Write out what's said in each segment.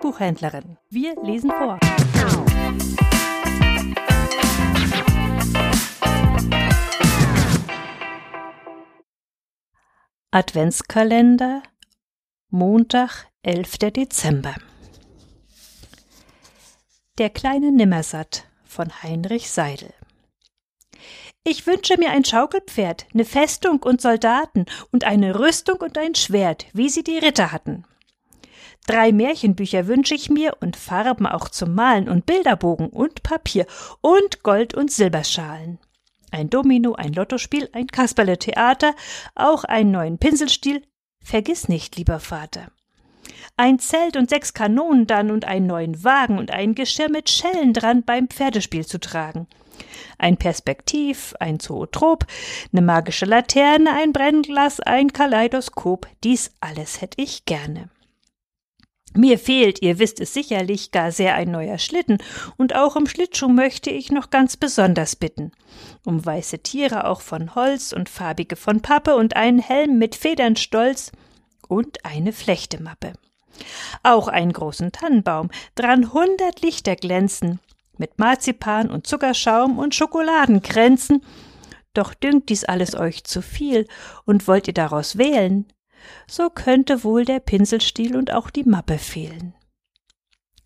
Buchhändlerin. Wir lesen vor. Adventskalender Montag, 11. Dezember Der kleine Nimmersatt von Heinrich Seidel ich wünsche mir ein Schaukelpferd, ne Festung und Soldaten und eine Rüstung und ein Schwert, wie sie die Ritter hatten. Drei Märchenbücher wünsche ich mir und Farben auch zum Malen und Bilderbogen und Papier und Gold- und Silberschalen. Ein Domino, ein Lottospiel, ein Kasperle-Theater, auch einen neuen Pinselstiel. Vergiss nicht, lieber Vater. Ein Zelt und sechs Kanonen dann und einen neuen Wagen und ein Geschirr mit Schellen dran beim Pferdespiel zu tragen ein Perspektiv, ein Zootrop, eine magische Laterne, ein Brennglas, ein Kaleidoskop, dies alles hätte ich gerne. Mir fehlt, ihr wisst es sicherlich, gar sehr ein neuer Schlitten, und auch um Schlittschuh möchte ich noch ganz besonders bitten. Um weiße Tiere auch von Holz und farbige von Pappe und einen Helm mit Federn stolz und eine Flechtemappe. Auch einen großen Tannenbaum, dran hundert Lichter glänzen, mit Marzipan und Zuckerschaum und Schokoladenkränzen. Doch dünkt dies alles euch zu viel, und wollt ihr daraus wählen, so könnte wohl der Pinselstiel und auch die Mappe fehlen.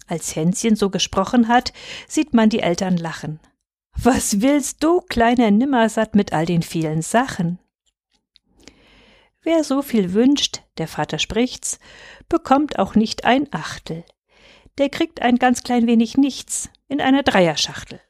Als Hänschen so gesprochen hat, sieht man die Eltern lachen. Was willst du, kleiner Nimmersatt, mit all den vielen Sachen? Wer so viel wünscht, der Vater spricht's, bekommt auch nicht ein Achtel. Der kriegt ein ganz klein wenig nichts, in einer Dreierschachtel.